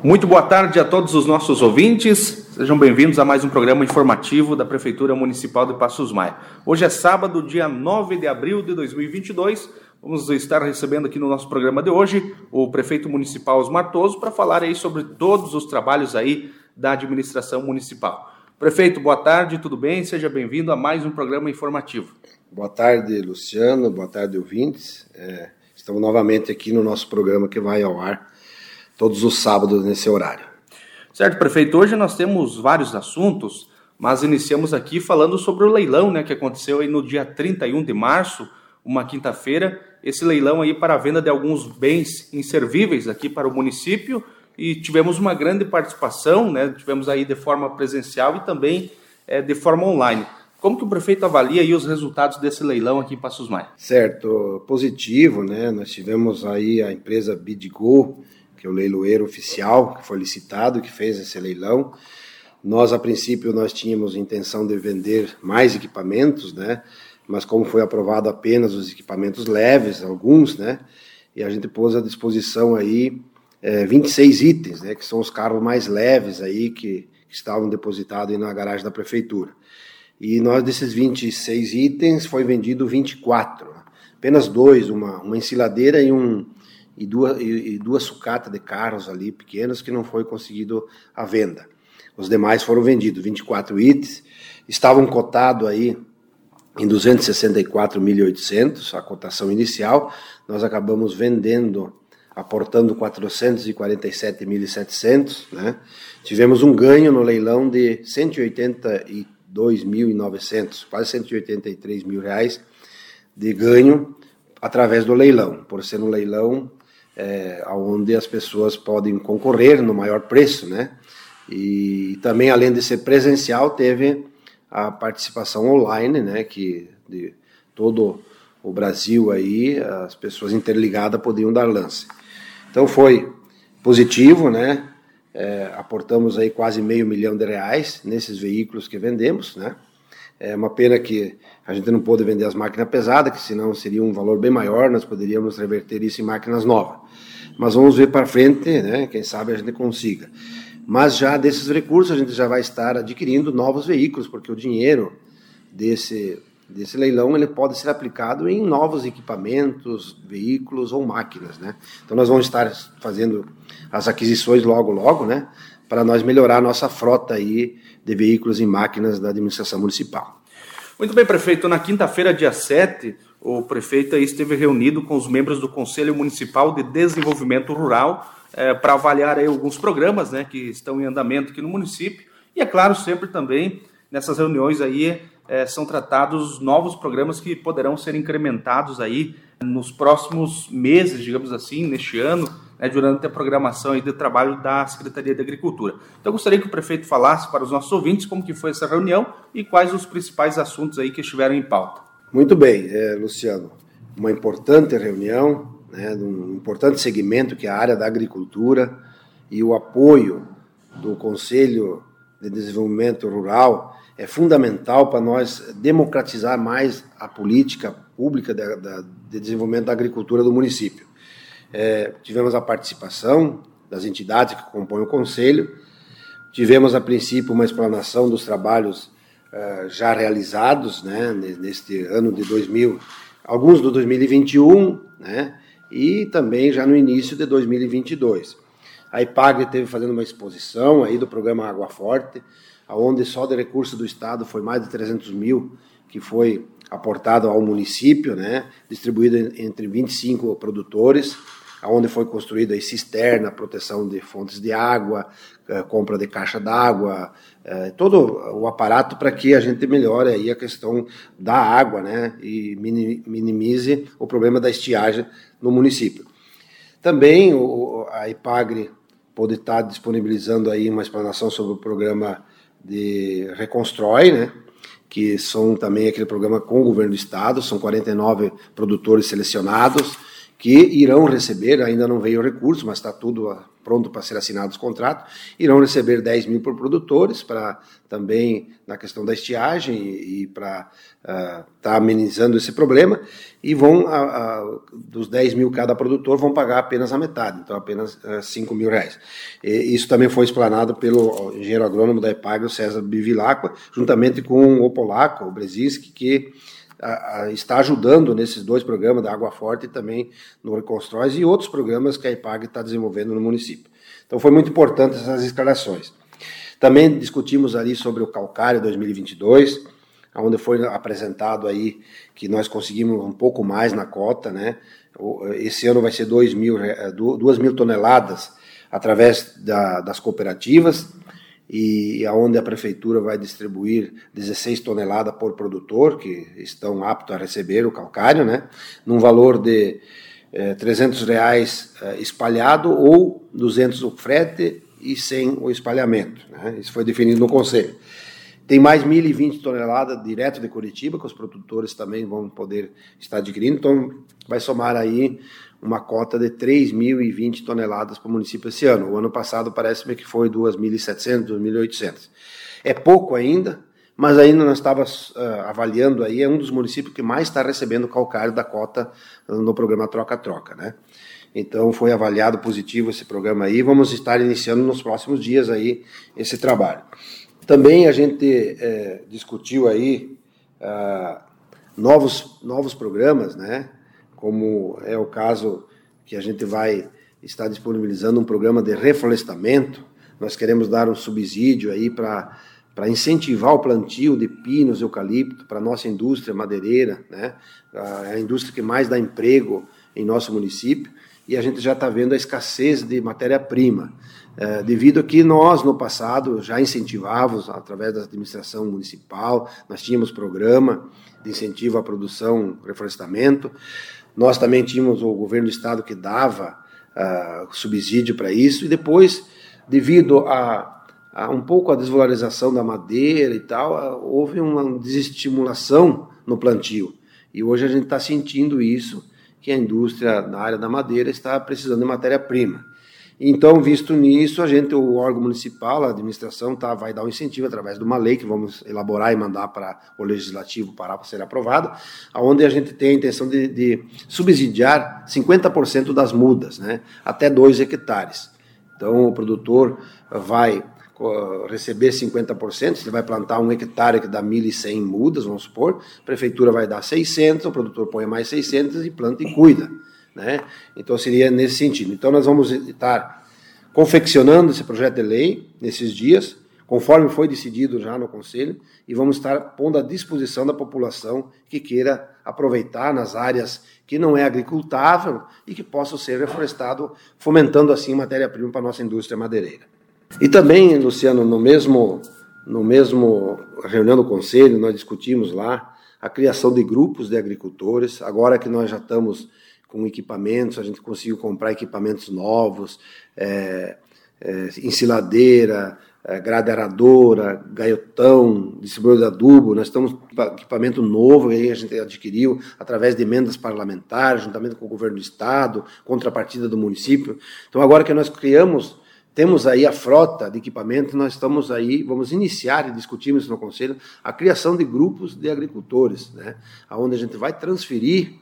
Muito boa tarde a todos os nossos ouvintes. Sejam bem-vindos a mais um programa informativo da Prefeitura Municipal de Passos Maia. Hoje é sábado, dia 9 de abril de 2022. Vamos estar recebendo aqui no nosso programa de hoje o prefeito municipal Osmar Toso para falar aí sobre todos os trabalhos aí da administração municipal. Prefeito, boa tarde, tudo bem? Seja bem-vindo a mais um programa informativo. Boa tarde, Luciano. Boa tarde, ouvintes. É, estamos novamente aqui no nosso programa que vai ao ar todos os sábados nesse horário. Certo, prefeito. Hoje nós temos vários assuntos, mas iniciamos aqui falando sobre o leilão né, que aconteceu aí no dia 31 de março, uma quinta-feira. Esse leilão aí para a venda de alguns bens inservíveis aqui para o município e tivemos uma grande participação, né? tivemos aí de forma presencial e também é, de forma online. Como que o prefeito avalia aí os resultados desse leilão aqui em Passos Maia? Certo, positivo, né? Nós tivemos aí a empresa Bidgo, que é o leiloeiro oficial, que foi licitado, que fez esse leilão. Nós, a princípio, nós tínhamos intenção de vender mais equipamentos, né? Mas como foi aprovado apenas os equipamentos leves, alguns, né? E a gente pôs à disposição aí é, 26 itens, né? Que são os carros mais leves aí que, que estavam depositados na garagem da prefeitura. E nós, desses 26 itens, foi vendido 24. Apenas dois, uma, uma ensiladeira e um, e duas, e duas sucatas de carros ali pequenos que não foi conseguido a venda. Os demais foram vendidos, 24 itens, estavam cotados aí em 264.800, a cotação inicial, nós acabamos vendendo, aportando 447.700, né? Tivemos um ganho no leilão de 182.900, quase 183 mil reais de ganho através do leilão, por ser um leilão é, onde as pessoas podem concorrer no maior preço, né? E também, além de ser presencial, teve a participação online, né? Que de todo o Brasil aí, as pessoas interligadas podiam dar lance. Então foi positivo, né? É, aportamos aí quase meio milhão de reais nesses veículos que vendemos, né? É uma pena que a gente não pôde vender as máquinas pesadas, que senão seria um valor bem maior, nós poderíamos reverter isso em máquinas novas. Mas vamos ver para frente, né? quem sabe a gente consiga. Mas já desses recursos a gente já vai estar adquirindo novos veículos, porque o dinheiro desse, desse leilão ele pode ser aplicado em novos equipamentos, veículos ou máquinas. Né? Então nós vamos estar fazendo as aquisições logo, logo, né? para nós melhorar a nossa frota aí de veículos e máquinas da administração municipal. Muito bem, prefeito. Na quinta-feira, dia 7, o prefeito esteve reunido com os membros do Conselho Municipal de Desenvolvimento Rural é, para avaliar aí alguns programas né, que estão em andamento aqui no município. E, é claro, sempre também nessas reuniões aí é, são tratados novos programas que poderão ser incrementados aí nos próximos meses, digamos assim, neste ano, né, durante a programação aí de trabalho da Secretaria de Agricultura. Então, gostaria que o prefeito falasse para os nossos ouvintes como que foi essa reunião e quais os principais assuntos aí que estiveram em pauta. Muito bem, é, Luciano. Uma importante reunião, né, um importante segmento que é a área da agricultura e o apoio do Conselho de Desenvolvimento Rural é fundamental para nós democratizar mais a política pública de, de desenvolvimento da agricultura do município. É, tivemos a participação das entidades que compõem o Conselho, tivemos a princípio uma explanação dos trabalhos uh, já realizados né, neste ano de 2000, alguns do 2021, né, e também já no início de 2022. A IPAG teve fazendo uma exposição aí do programa Água Forte, onde só de recurso do Estado foi mais de 300 mil que foi aportado ao município, né, distribuído entre 25 produtores, onde foi construída a cisterna, proteção de fontes de água, eh, compra de caixa d'água, eh, todo o aparato para que a gente melhore aí a questão da água, né, e minimize o problema da estiagem no município. Também a IPAGRE pode estar disponibilizando aí uma explanação sobre o programa de Reconstrói, né, que são também aquele programa com o governo do estado, são 49 produtores selecionados que irão receber, ainda não veio o recurso, mas está tudo pronto para ser assinado os contratos, irão receber 10 mil por produtores, para também na questão da estiagem e, para estar uh, tá amenizando esse problema, e vão, uh, uh, dos 10 mil cada produtor, vão pagar apenas a metade, então apenas uh, 5 mil reais. E isso também foi explanado pelo engenheiro agrônomo da EPAGRO, César Bivilacqua, juntamente com o polaco, o Brzezinski, que a, a, está ajudando nesses dois programas da Água Forte e também no Reconstróis e outros programas que a IPAG está desenvolvendo no município. Então foi muito importante essas escalações. Também discutimos ali sobre o calcário 2022, onde foi apresentado aí que nós conseguimos um pouco mais na cota, né? Esse ano vai ser 2 mil, 2 mil toneladas através da, das cooperativas e aonde a prefeitura vai distribuir 16 toneladas por produtor que estão aptos a receber o calcário, né, num valor de é, 300 reais é, espalhado ou 200 o frete e 100 o espalhamento. Né, isso foi definido no conselho. Tem mais 1.020 toneladas direto de Curitiba, que os produtores também vão poder estar adquirindo, então vai somar aí uma cota de 3.020 toneladas para o município esse ano. O ano passado parece-me que foi 2.700, 2.800. É pouco ainda, mas ainda nós estávamos uh, avaliando aí, é um dos municípios que mais está recebendo calcário da cota no programa Troca-Troca, né? Então foi avaliado positivo esse programa aí, vamos estar iniciando nos próximos dias aí esse trabalho. Também a gente é, discutiu aí uh, novos, novos programas, né? Como é o caso que a gente vai estar disponibilizando um programa de reflorestamento. Nós queremos dar um subsídio aí para para incentivar o plantio de pinos, eucalipto para a nossa indústria madeireira, né? a indústria que mais dá emprego em nosso município, e a gente já está vendo a escassez de matéria-prima, é, devido a que nós, no passado, já incentivávamos, através da administração municipal, nós tínhamos programa de incentivo à produção, reflorestamento, nós também tínhamos o governo do estado que dava uh, subsídio para isso, e depois, devido a, a, um pouco a desvalorização da madeira e tal, uh, houve uma desestimulação no plantio. E hoje a gente está sentindo isso, que a indústria na área da madeira está precisando de matéria-prima. Então, visto nisso, a gente, o órgão municipal, a administração, tá, vai dar um incentivo através de uma lei que vamos elaborar e mandar para o legislativo para ser aprovado, onde a gente tem a intenção de, de subsidiar 50% das mudas, né, até 2 hectares. Então, o produtor vai receber 50%, se vai plantar um hectare que dá 1.100 mudas, vamos supor, a prefeitura vai dar 600, o produtor põe mais 600 e planta e cuida. Né? Então seria nesse sentido. Então nós vamos estar confeccionando esse projeto de lei nesses dias, conforme foi decidido já no Conselho, e vamos estar pondo à disposição da população que queira aproveitar nas áreas que não é agricultável e que possa ser reflorestado, fomentando assim matéria-prima para a nossa indústria madeireira. E também, Luciano, no mesmo, no mesmo reunião do Conselho, nós discutimos lá a criação de grupos de agricultores, agora que nós já estamos com equipamentos, a gente conseguiu comprar equipamentos novos, é, é, ensiladeira, é, gradeadora, gaiotão, distribuidor de adubo, nós estamos com equipamento novo que a gente adquiriu através de emendas parlamentares, juntamente com o governo do estado, contrapartida do município. Então agora que nós criamos, temos aí a frota de equipamento, nós estamos aí, vamos iniciar e discutimos no conselho a criação de grupos de agricultores, né, aonde a gente vai transferir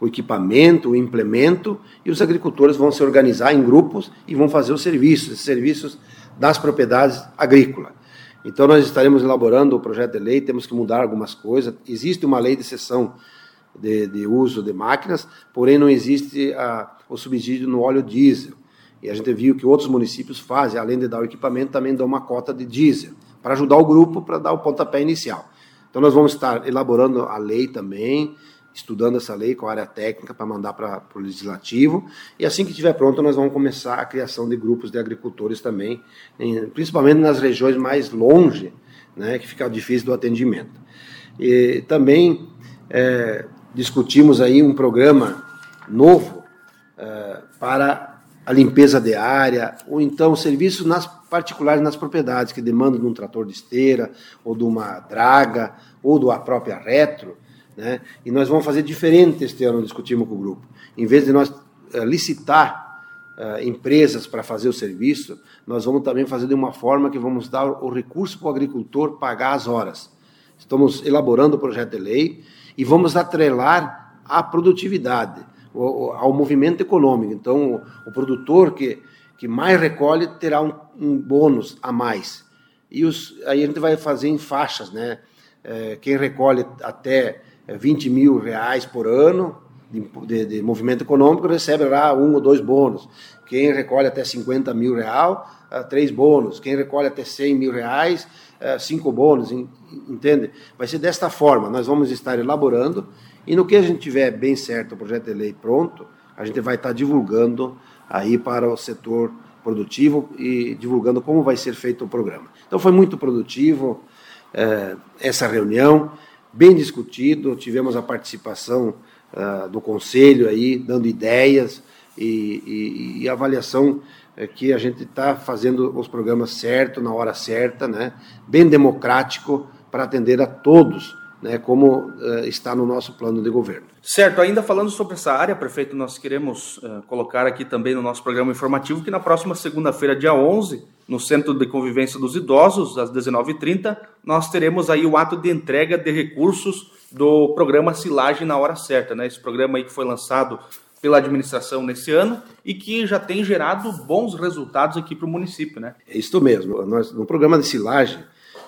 o equipamento, o implemento, e os agricultores vão se organizar em grupos e vão fazer os serviços, os serviços das propriedades agrícolas. Então, nós estaremos elaborando o projeto de lei, temos que mudar algumas coisas. Existe uma lei de cessão de, de uso de máquinas, porém não existe a, o subsídio no óleo diesel. E a gente viu que outros municípios fazem, além de dar o equipamento, também dão uma cota de diesel, para ajudar o grupo, para dar o pontapé inicial. Então, nós vamos estar elaborando a lei também, estudando essa lei com a área técnica para mandar para o legislativo. E assim que estiver pronto, nós vamos começar a criação de grupos de agricultores também, principalmente nas regiões mais longe, né, que fica difícil do atendimento. E também é, discutimos aí um programa novo é, para a limpeza de área, ou então serviços nas particulares nas propriedades que demandam de um trator de esteira, ou de uma draga, ou da própria retro, né? E nós vamos fazer diferente este ano, discutimos com o grupo. Em vez de nós uh, licitar uh, empresas para fazer o serviço, nós vamos também fazer de uma forma que vamos dar o recurso para o agricultor pagar as horas. Estamos elaborando o projeto de lei e vamos atrelar a produtividade, ao movimento econômico. Então, o, produtor que, que mais recolhe terá um, um bônus a mais. E os, aí a gente vai fazer em faixas, né? É, quem recolhe até 20 mil reais por ano de, de, de, movimento econômico recebe lá um ou dois bônus. Quem recolhe até 50 mil real, uh, três bônus. Quem recolhe até 100 mil reais, uh, cinco bônus. Entende? Vai ser desta forma. Nós vamos estar elaborando e no que a gente tiver bem certo o projeto de lei pronto, a gente vai estar divulgando aí para o setor produtivo e divulgando como vai ser feito o programa. Então foi muito produtivo essa reunião, bem discutido, tivemos a participação uh, do conselho aí, dando ideias e, e, e avaliação é que a gente está fazendo os programas certo, na hora certa, né? bem democrático, para atender a todos, né? como uh, está no nosso plano de governo. Certo, ainda falando sobre essa área, prefeito, nós queremos uh, colocar aqui também no nosso programa informativo que na próxima segunda-feira, dia 11, no Centro de Convivência dos Idosos, às 19h30, nós teremos aí o ato de entrega de recursos do programa Silagem na Hora Certa, né? Esse programa aí que foi lançado pela administração nesse ano e que já tem gerado bons resultados aqui para o município, né? É isso mesmo. Nós, no programa de silagem,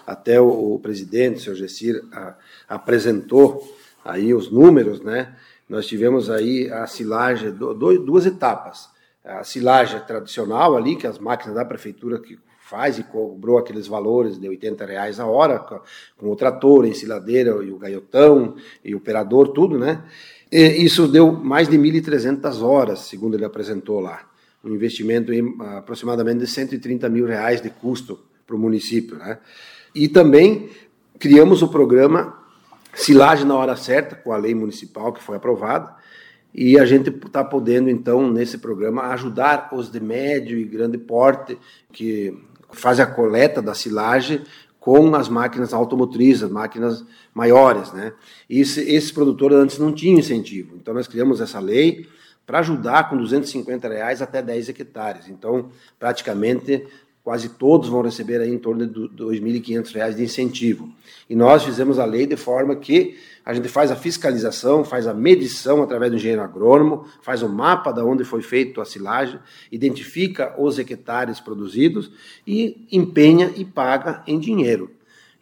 até o, o presidente, o senhor Gessir, a, apresentou aí os números, né? Nós tivemos aí a silagem, duas etapas. A silagem tradicional ali, que as máquinas da prefeitura que faz e cobrou aqueles valores de 80 reais a hora, com o trator, a ensiladeira e o gaiotão e o operador, tudo, né? E isso deu mais de 1.300 horas, segundo ele apresentou lá. Um investimento em aproximadamente de 130 mil reais de custo para o município, né? E também criamos o programa Silagem na Hora Certa, com a lei municipal que foi aprovada, e a gente está podendo, então, nesse programa, ajudar os de médio e grande porte que faz a coleta da silagem com as máquinas automotrizes, as máquinas maiores, né? E esse, esses produtores antes não tinham incentivo. Então nós criamos essa lei para ajudar com 250 reais até 10 hectares. Então, praticamente quase todos vão receber aí em torno de R$ 2.500 de incentivo. E nós fizemos a lei de forma que a gente faz a fiscalização, faz a medição através do engenheiro agrônomo, faz o mapa de onde foi feito a silagem, identifica os hectares produzidos e empenha e paga em dinheiro.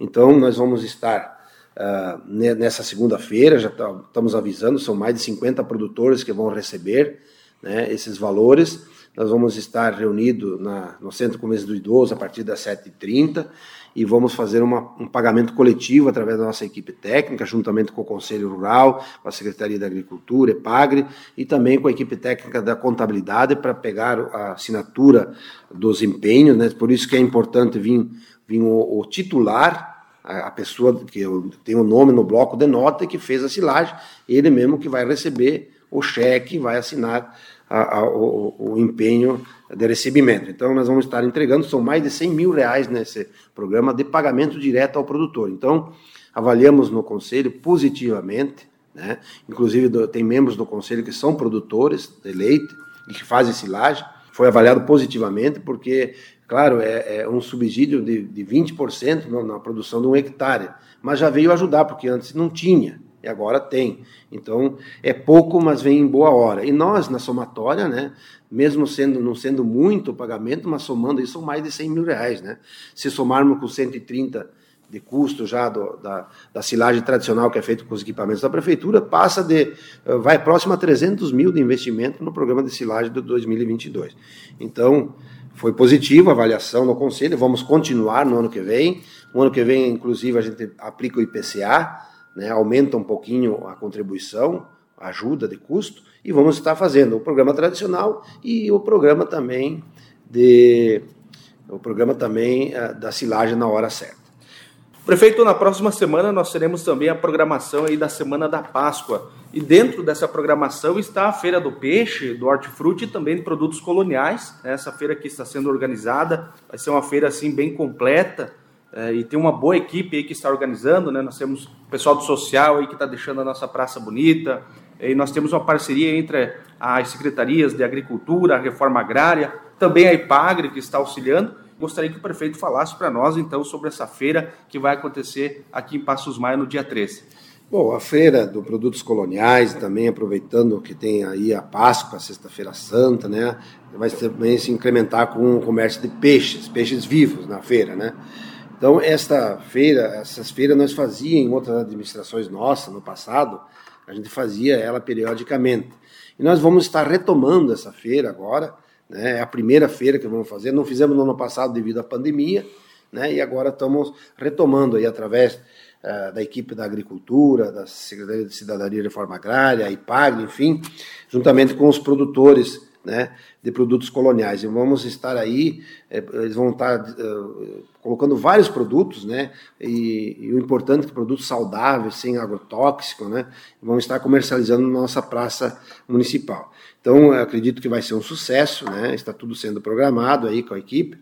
Então, nós vamos estar uh, nessa segunda-feira, já tá, estamos avisando, são mais de 50 produtores que vão receber né, esses valores. Nós vamos estar reunidos no Centro Comércio do Idoso a partir das 7h30 e vamos fazer uma, um pagamento coletivo através da nossa equipe técnica, juntamente com o Conselho Rural, com a Secretaria da Agricultura, EPAGRE, e também com a equipe técnica da contabilidade para pegar a assinatura dos empenhos, né? por isso que é importante vir, vir o, o titular, a, pessoa que tem o nome no bloco de nota que fez a silagem, ele mesmo que vai receber o cheque, vai assinar a, a, o, o, empenho de recebimento. Então, nós vamos estar entregando, são mais de 100 mil reais nesse programa de pagamento direto ao produtor. Então, avaliamos no Conselho positivamente, né? inclusive do, tem membros do Conselho que são produtores de leite e que fazem silagem, foi avaliado positivamente porque, claro, é, é um subsídio de, de 20% na, na produção de um hectare, mas já veio ajudar, porque antes não tinha agora tem. Então é pouco, mas vem em boa hora. E nós, na somatória, né, mesmo sendo não sendo muito o pagamento, mas somando isso, são mais de 100 mil reais. Né? Se somarmos com 130 de custo já do, da, da silagem tradicional que é feito com os equipamentos da prefeitura, passa de, eh, vai próximo a 300 mil de investimento no programa de silagem de 2022. Então, foi positivo a avaliação no Conselho, vamos continuar no ano que vem. No ano que vem, inclusive, a gente aplica o IPCA, né, aumenta um pouquinho a contribuição, ajuda de custo, e vamos estar fazendo o programa tradicional e o programa também de o programa também uh, da silagem na hora certa. Prefeito, na próxima semana nós teremos também a programação aí da Semana da Páscoa. E dentro dessa programação está a Feira do Peixe, do Hortifruti e também de produtos coloniais. Essa feira que está sendo organizada vai ser uma feira assim bem completa, é, e tem uma boa equipe aí que está organizando, né? Nós temos o pessoal do social aí que está deixando a nossa praça bonita, e nós temos uma parceria entre as secretarias de Agricultura, Reforma Agrária, também a IPAGRE, que está auxiliando. Gostaria que o prefeito falasse para nós, então, sobre essa feira que vai acontecer aqui em Passos Maia no dia 13. Bom, a feira do Produtos Coloniais, também aproveitando que tem aí a Páscoa, a Sexta-feira Santa, né? Vai também se incrementar com o comércio de peixes, peixes vivos na feira, né? Então, esta feira, essas feiras nós fazíamos em outras administrações nossas no passado, a gente fazia ela periodicamente. E nós vamos estar retomando essa feira agora, né? É a primeira feira que vamos fazer. Não fizemos no ano passado devido à pandemia, né? E agora estamos retomando aí através uh, da equipe da Agricultura, da Secretaria de Cidadania e Reforma Agrária, a IPAG, enfim, juntamente com os produtores né, de produtos coloniais. E vamos estar aí, é, eles vão estar uh, colocando vários produtos, né, e, e, o importante é que produtos saudáveis, sem agrotóxico, né, vão estar comercializando na nossa praça municipal. Então, acredito que vai ser um sucesso, né, está tudo sendo programado aí com a equipe,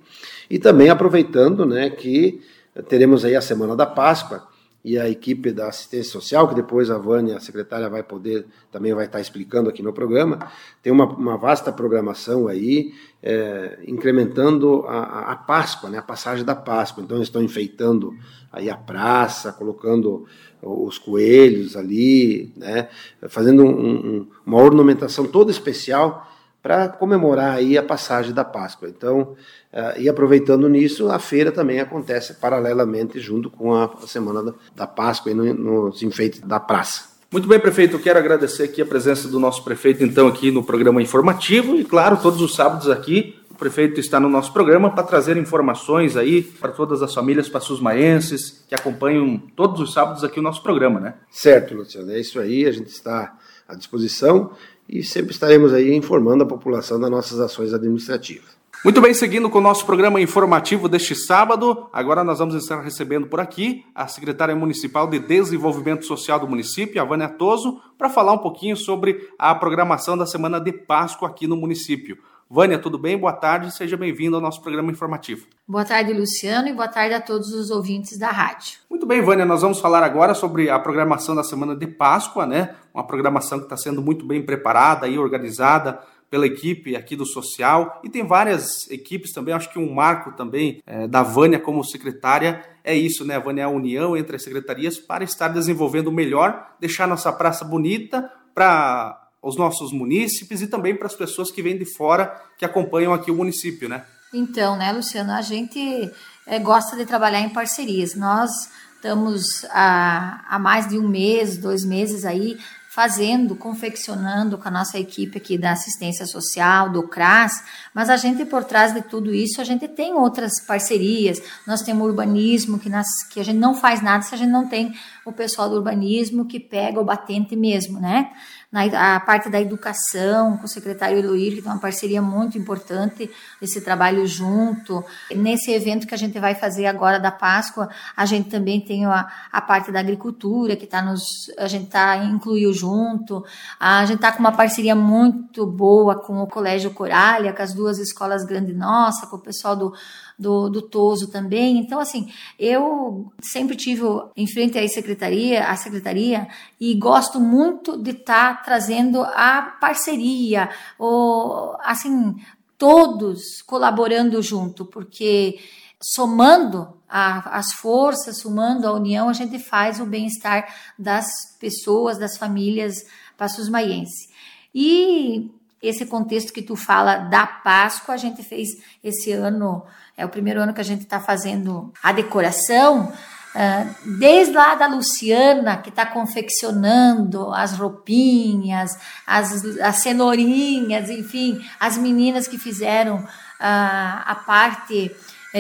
e também aproveitando, né, que teremos aí a Semana da Páscoa, e a equipe da assistência social, que depois a Vânia, a secretária, vai poder, também vai estar explicando aqui no programa, tem uma, uma vasta programação aí, é, incrementando a, a, Páscoa, né, a passagem da Páscoa. Então, estão enfeitando aí a praça, colocando os coelhos ali, né, fazendo um, um, uma ornamentação toda especial para comemorar aí a passagem da Páscoa. Então, uh, e aproveitando nisso, a feira também acontece paralelamente junto com a, semana da, Páscoa e no, nos enfeites da praça. Muito bem, prefeito. Eu quero agradecer aqui a presença do nosso prefeito, então, aqui no programa informativo. E, claro, todos os sábados aqui, o prefeito está no nosso programa para trazer informações aí para todas as famílias passusmaenses que acompanham todos os sábados aqui o nosso programa, né? Certo, Luciano. É isso aí. A gente está à disposição e sempre estaremos aí informando a população das nossas ações administrativas. Muito bem, seguindo com o nosso programa informativo deste sábado, agora nós vamos estar recebendo por aqui a secretária municipal de Desenvolvimento Social do município, a Vânia Toso, para falar um pouquinho sobre a programação da Semana de Páscoa aqui no município. Vânia, tudo bem? Boa tarde, seja bem-vindo ao nosso programa informativo. Boa tarde, Luciano, e boa tarde a todos os ouvintes da rádio. Muito bem, Vânia, nós vamos falar agora sobre a programação da Semana de Páscoa, né? Uma programação que está sendo muito bem preparada e organizada pela equipe aqui do Social e tem várias equipes também. Acho que um marco também é, da Vânia como secretária é isso, né? A Vânia é a união entre as secretarias para estar desenvolvendo melhor, deixar nossa praça bonita para os nossos munícipes e também para as pessoas que vêm de fora que acompanham aqui o município, né? Então, né, Luciano, a gente é, gosta de trabalhar em parcerias. Nós estamos há, há mais de um mês, dois meses aí fazendo, confeccionando com a nossa equipe aqui da assistência social, do CRAS, mas a gente por trás de tudo isso, a gente tem outras parcerias, nós temos urbanismo, que, nas, que a gente não faz nada se a gente não tem o pessoal do urbanismo que pega o batente mesmo, né? na a parte da educação, com o secretário Eloir, que tem uma parceria muito importante, esse trabalho junto. Nesse evento que a gente vai fazer agora da Páscoa, a gente também tem a, a parte da agricultura, que tá nos, a gente tá incluiu junto. A gente tá com uma parceria muito boa com o Colégio Coralha, com as duas escolas Grande Nossa, com o pessoal do do, do Toso também. Então, assim, eu sempre tive em frente à secretaria, à secretaria, e gosto muito de estar tá trazendo a parceria, ou, assim, todos colaborando junto, porque somando a, as forças, somando a união, a gente faz o bem-estar das pessoas, das famílias passos-maiense. E esse contexto que tu fala da Páscoa, a gente fez esse ano é o primeiro ano que a gente está fazendo a decoração. Uh, desde lá da Luciana, que está confeccionando as roupinhas, as, as cenourinhas, enfim, as meninas que fizeram uh, a parte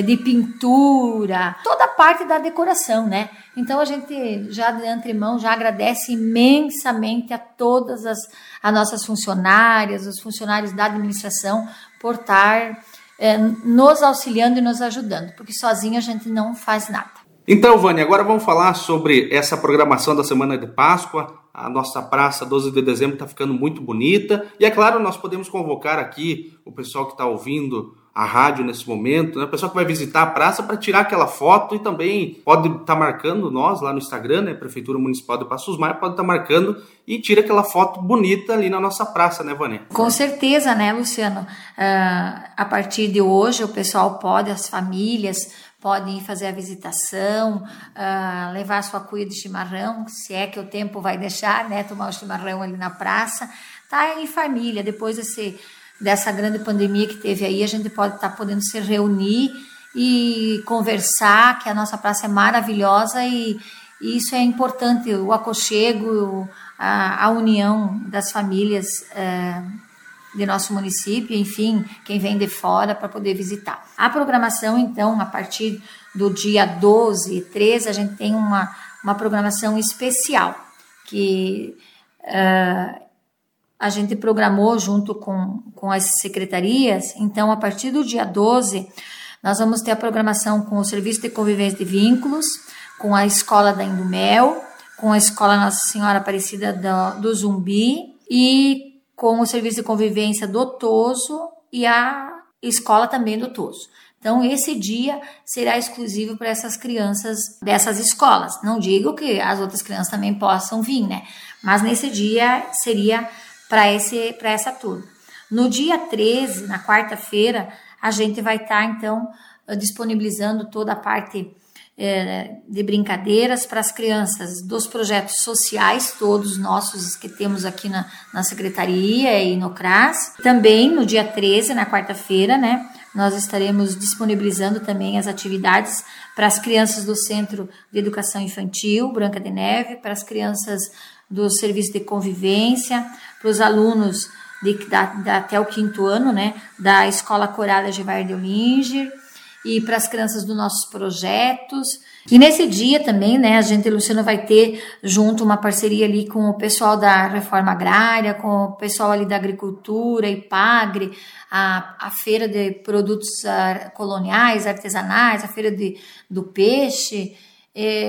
de pintura, toda a parte da decoração, né? Então a gente já de antemão já agradece imensamente a todas as, as nossas funcionárias, os funcionários da administração por estar é, nos auxiliando e nos ajudando, porque sozinho a gente não faz nada. Então, Vânia, agora vamos falar sobre essa programação da Semana de Páscoa. A nossa praça 12 de dezembro está ficando muito bonita. E é claro, nós podemos convocar aqui o pessoal que está ouvindo a rádio nesse momento, né? O pessoal que vai visitar a praça para tirar aquela foto e também pode estar tá marcando nós lá no Instagram, né? Prefeitura Municipal de Passos Maia pode estar tá marcando e tira aquela foto bonita ali na nossa praça, né, Vânia? Com certeza, né, Luciano? Uh, a partir de hoje o pessoal pode, as famílias podem ir fazer a visitação, uh, levar sua cuia de chimarrão, se é que o tempo vai deixar, né, tomar o chimarrão ali na praça, tá em família, depois desse dessa grande pandemia que teve aí, a gente pode estar tá podendo se reunir e conversar, que a nossa praça é maravilhosa e, e isso é importante, o aconchego, a, a união das famílias é, de nosso município, enfim, quem vem de fora para poder visitar. A programação, então, a partir do dia 12 e 13, a gente tem uma, uma programação especial, que uh, a gente programou junto com, com as secretarias. Então, a partir do dia 12, nós vamos ter a programação com o Serviço de Convivência de Vínculos, com a Escola da Indumel, com a Escola Nossa Senhora Aparecida do, do Zumbi e com o Serviço de Convivência do Toso e a Escola também do Toso. Então, esse dia será exclusivo para essas crianças dessas escolas. Não digo que as outras crianças também possam vir, né? Mas nesse dia seria para esse para essa turma. No dia 13, na quarta-feira, a gente vai estar tá, então disponibilizando toda a parte é, de brincadeiras para as crianças dos projetos sociais, todos nossos que temos aqui na, na Secretaria e no CRAS. Também no dia 13, na quarta-feira, né, nós estaremos disponibilizando também as atividades para as crianças do Centro de Educação Infantil, Branca de Neve, para as crianças do Serviço de Convivência, para os alunos de, da, da, até o quinto ano, né, da Escola Coral Gevar de Olinger, e para as crianças dos nossos projetos. E nesse dia também, né, a gente, Luciano, vai ter junto uma parceria ali com o pessoal da reforma agrária, com o pessoal ali da agricultura, IPAGRE, a, a feira de produtos uh, coloniais, artesanais, a feira de, do peixe,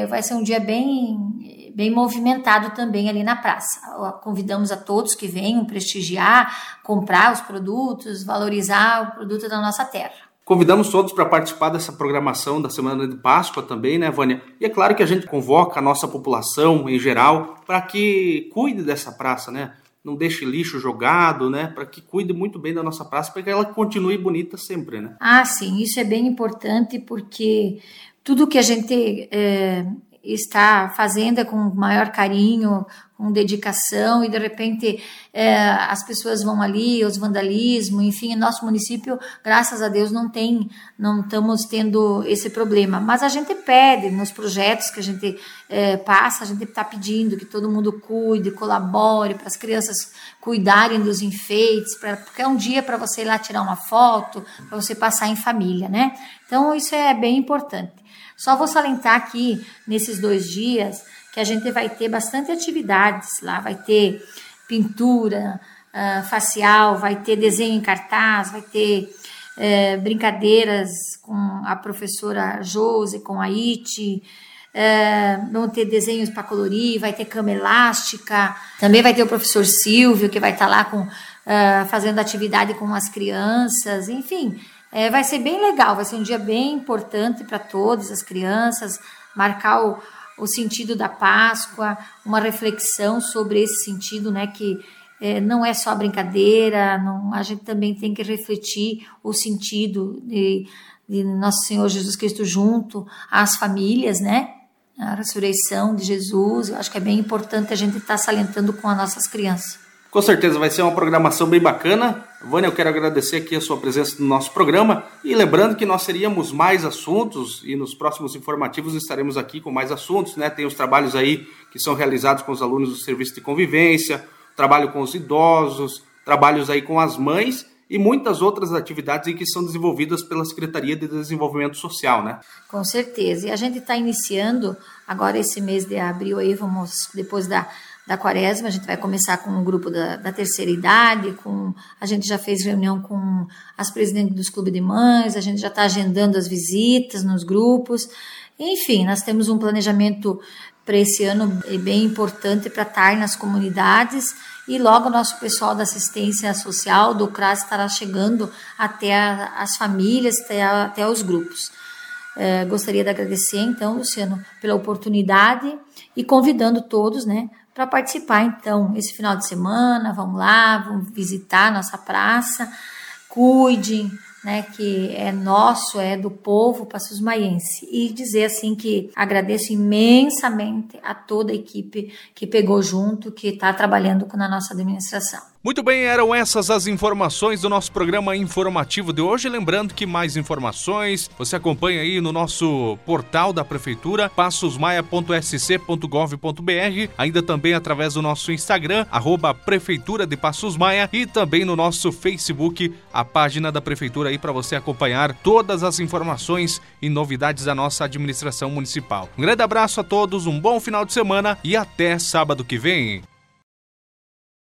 vai ser um dia bem, bem movimentado também ali na praça. Convidamos a todos que venham prestigiar, comprar os produtos, valorizar o produto da nossa terra. Convidamos todos para participar dessa programação da Semana de Páscoa também, né, Vânia? E é claro que a gente convoca a nossa população em geral para que cuide dessa praça, né? Não deixe lixo jogado, né? Para que cuide muito bem da nossa praça, para que ela continue bonita sempre, né? Ah, sim, isso é bem importante porque tudo que a gente é, está fazendo é com maior carinho, com dedicação e de repente é, as pessoas vão ali, os vandalismo, enfim, nosso município, graças a Deus, não tem, não estamos tendo esse problema. Mas a gente pede nos projetos que a gente é, passa, a gente está pedindo que todo mundo cuide, colabore para as crianças cuidarem dos enfeites, pra, porque é um dia para você ir lá tirar uma foto, para você passar em família, né? Então isso é bem importante. Só vou salientar aqui, nesses dois dias, que a gente vai ter bastante atividades lá, vai ter pintura uh, facial, vai ter desenho em cartaz, vai ter uh, brincadeiras com a professora Jose, com a Iti, uh, vão ter desenhos para colorir, vai ter cama elástica, também vai ter o professor Silvio, que vai estar tá lá com, uh, fazendo atividade com as crianças, enfim, é, vai ser bem legal, vai ser um dia bem importante para todas as crianças, marcar o, o sentido da Páscoa, uma reflexão sobre esse sentido, né, que é, não é só brincadeira, não, a gente também tem que refletir o sentido de, de Nosso Senhor Jesus Cristo junto às famílias, né, a ressurreição de Jesus, eu acho que é bem importante a gente estar tá salientando com as nossas crianças. Com certeza vai ser uma programação bem bacana. Vânia, eu quero agradecer aqui a sua presença no nosso programa e lembrando que nós teríamos mais assuntos e nos próximos informativos estaremos aqui com mais assuntos, né? Tem os trabalhos aí que são realizados com os alunos do serviço de convivência, trabalho com os idosos, trabalhos aí com as mães e muitas outras atividades que são desenvolvidas pela Secretaria de Desenvolvimento Social, né? Com certeza. E a gente está iniciando agora esse mês de abril aí, vamos depois da da quaresma, a gente vai começar com o um grupo da, da, terceira idade, com a gente já fez reunião com as presidentes dos clubes de mães, a gente já está agendando as visitas nos grupos, enfim, nós temos um planejamento para esse ano bem importante para estar nas comunidades e logo o nosso pessoal da assistência social do CRAS estará chegando até a, as famílias, até, a, até os grupos. É, gostaria de agradecer, então, Luciano, pela oportunidade e convidando todos, né, para participar, então, esse final de semana. Vamos lá, vamos visitar a nossa praça, cuidem, né, que é nosso, é do povo Passos Maiense. E dizer assim que agradeço imensamente a toda a equipe que pegou junto, que está trabalhando na nossa administração. Muito bem, eram essas as informações do nosso programa informativo de hoje. Lembrando que mais informações você acompanha aí no nosso portal da Prefeitura, passosmaia.sc.gov.br, ainda também através do nosso Instagram, arroba Prefeitura de Passos Maia, e também no nosso Facebook, a página da Prefeitura aí para você acompanhar todas as informações e novidades da nossa administração municipal. Um grande abraço a todos, um bom final de semana e até sábado que vem.